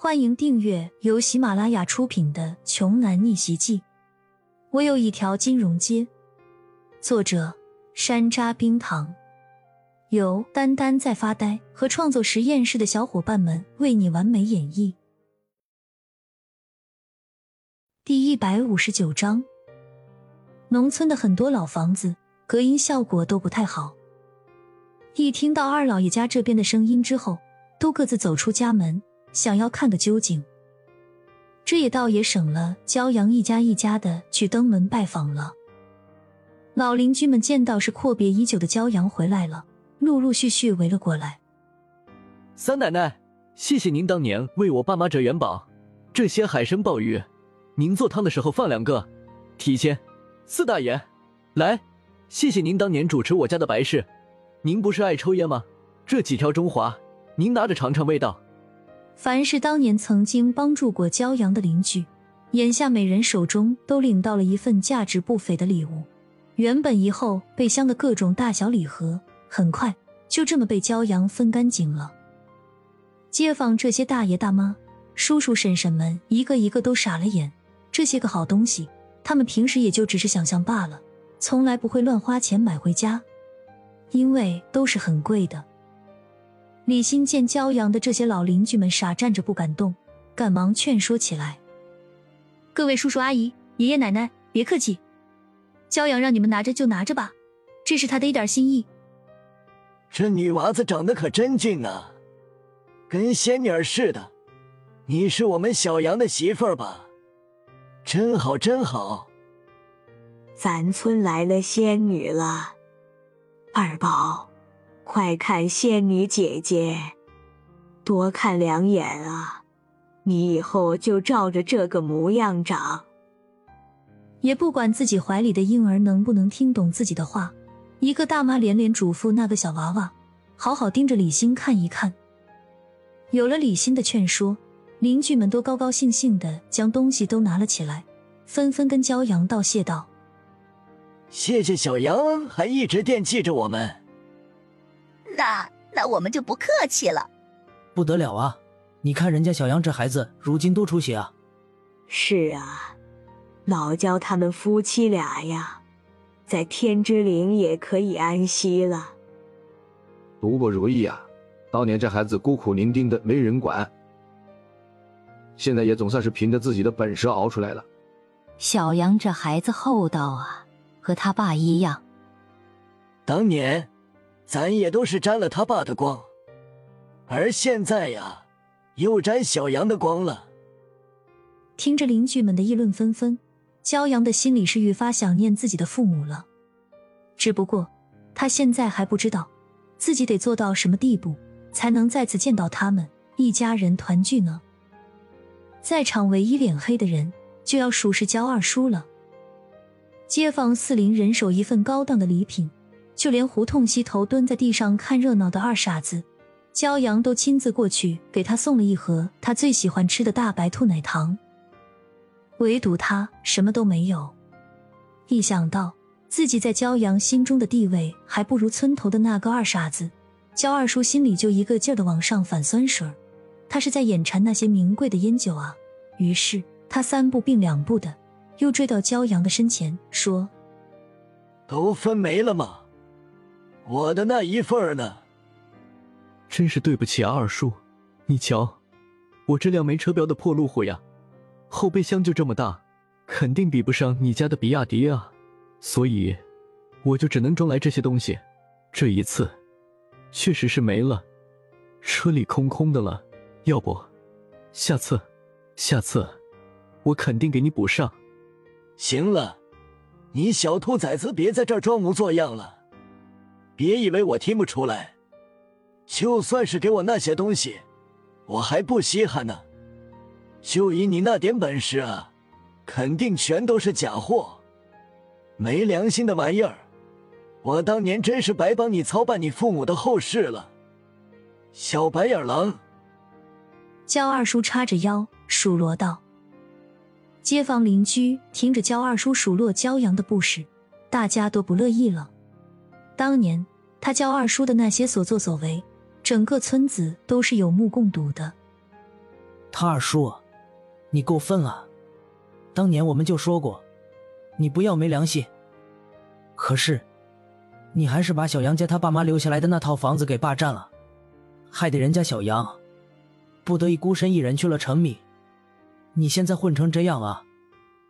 欢迎订阅由喜马拉雅出品的《穷男逆袭记》。我有一条金融街。作者：山楂冰糖，由丹丹在发呆和创作实验室的小伙伴们为你完美演绎。第一百五十九章。农村的很多老房子隔音效果都不太好。一听到二老爷家这边的声音之后，都各自走出家门。想要看个究竟，这也倒也省了骄阳一家一家的去登门拜访了。老邻居们见到是阔别已久的骄阳回来了，陆陆续续围了过来。三奶奶，谢谢您当年为我爸妈折元宝，这些海参鲍鱼，您做汤的时候放两个，提鲜。四大爷，来，谢谢您当年主持我家的白事。您不是爱抽烟吗？这几条中华，您拿着尝尝味道。凡是当年曾经帮助过骄阳的邻居，眼下每人手中都领到了一份价值不菲的礼物。原本一后备箱的各种大小礼盒，很快就这么被骄阳分干净了。街坊这些大爷大妈、叔叔婶婶们，一个一个都傻了眼。这些个好东西，他们平时也就只是想象罢了，从来不会乱花钱买回家，因为都是很贵的。李欣见骄阳的这些老邻居们傻站着不敢动，赶忙劝说起来：“各位叔叔阿姨、爷爷奶奶，别客气，骄阳让你们拿着就拿着吧，这是他的一点心意。这女娃子长得可真俊啊，跟仙女儿似的。你是我们小杨的媳妇儿吧？真好，真好。咱村来了仙女了，二宝。”快看仙女姐姐，多看两眼啊！你以后就照着这个模样长。也不管自己怀里的婴儿能不能听懂自己的话，一个大妈连连嘱咐那个小娃娃，好好盯着李欣看一看。有了李欣的劝说，邻居们都高高兴兴的将东西都拿了起来，纷纷跟骄阳道谢道：“谢谢小杨，还一直惦记着我们。”那那我们就不客气了，不得了啊！你看人家小杨这孩子如今多出息啊！是啊，老焦他们夫妻俩呀，在天之灵也可以安息了。不过如意啊，当年这孩子孤苦伶仃的没人管，现在也总算是凭着自己的本事熬出来了。小杨这孩子厚道啊，和他爸一样。当年。咱也都是沾了他爸的光，而现在呀，又沾小杨的光了。听着邻居们的议论纷纷，骄阳的心里是愈发想念自己的父母了。只不过他现在还不知道自己得做到什么地步，才能再次见到他们一家人团聚呢？在场唯一脸黑的人，就要数是焦二叔了。街坊四邻人手一份高档的礼品。就连胡同西头蹲在地上看热闹的二傻子骄阳都亲自过去给他送了一盒他最喜欢吃的大白兔奶糖，唯独他什么都没有。一想到自己在骄阳心中的地位还不如村头的那个二傻子，焦二叔心里就一个劲儿的往上反酸水他是在眼馋那些名贵的烟酒啊！于是他三步并两步的又追到骄阳的身前，说：“都分没了吗？”我的那一份呢？真是对不起啊，二叔。你瞧，我这辆没车标的破路虎呀，后备箱就这么大，肯定比不上你家的比亚迪啊。所以，我就只能装来这些东西。这一次，确实是没了，车里空空的了。要不，下次，下次，我肯定给你补上。行了，你小兔崽子，别在这儿装模作样了。别以为我听不出来，就算是给我那些东西，我还不稀罕呢。就以你那点本事啊，肯定全都是假货，没良心的玩意儿！我当年真是白帮你操办你父母的后事了，小白眼狼！焦二叔叉着腰数落道。街坊邻居听着焦二叔数落骄阳的不是，大家都不乐意了。当年他教二叔的那些所作所为，整个村子都是有目共睹的。他二叔，你够分啊！当年我们就说过，你不要没良心。可是，你还是把小杨家他爸妈留下来的那套房子给霸占了，害得人家小杨不得已孤身一人去了城里。你现在混成这样啊，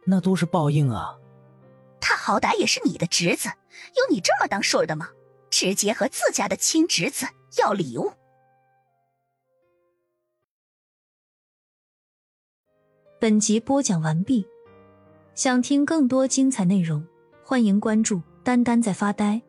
那都是报应啊！好歹也是你的侄子，有你这么当顺的吗？直接和自家的亲侄子要礼物。本集播讲完毕，想听更多精彩内容，欢迎关注“丹丹在发呆”。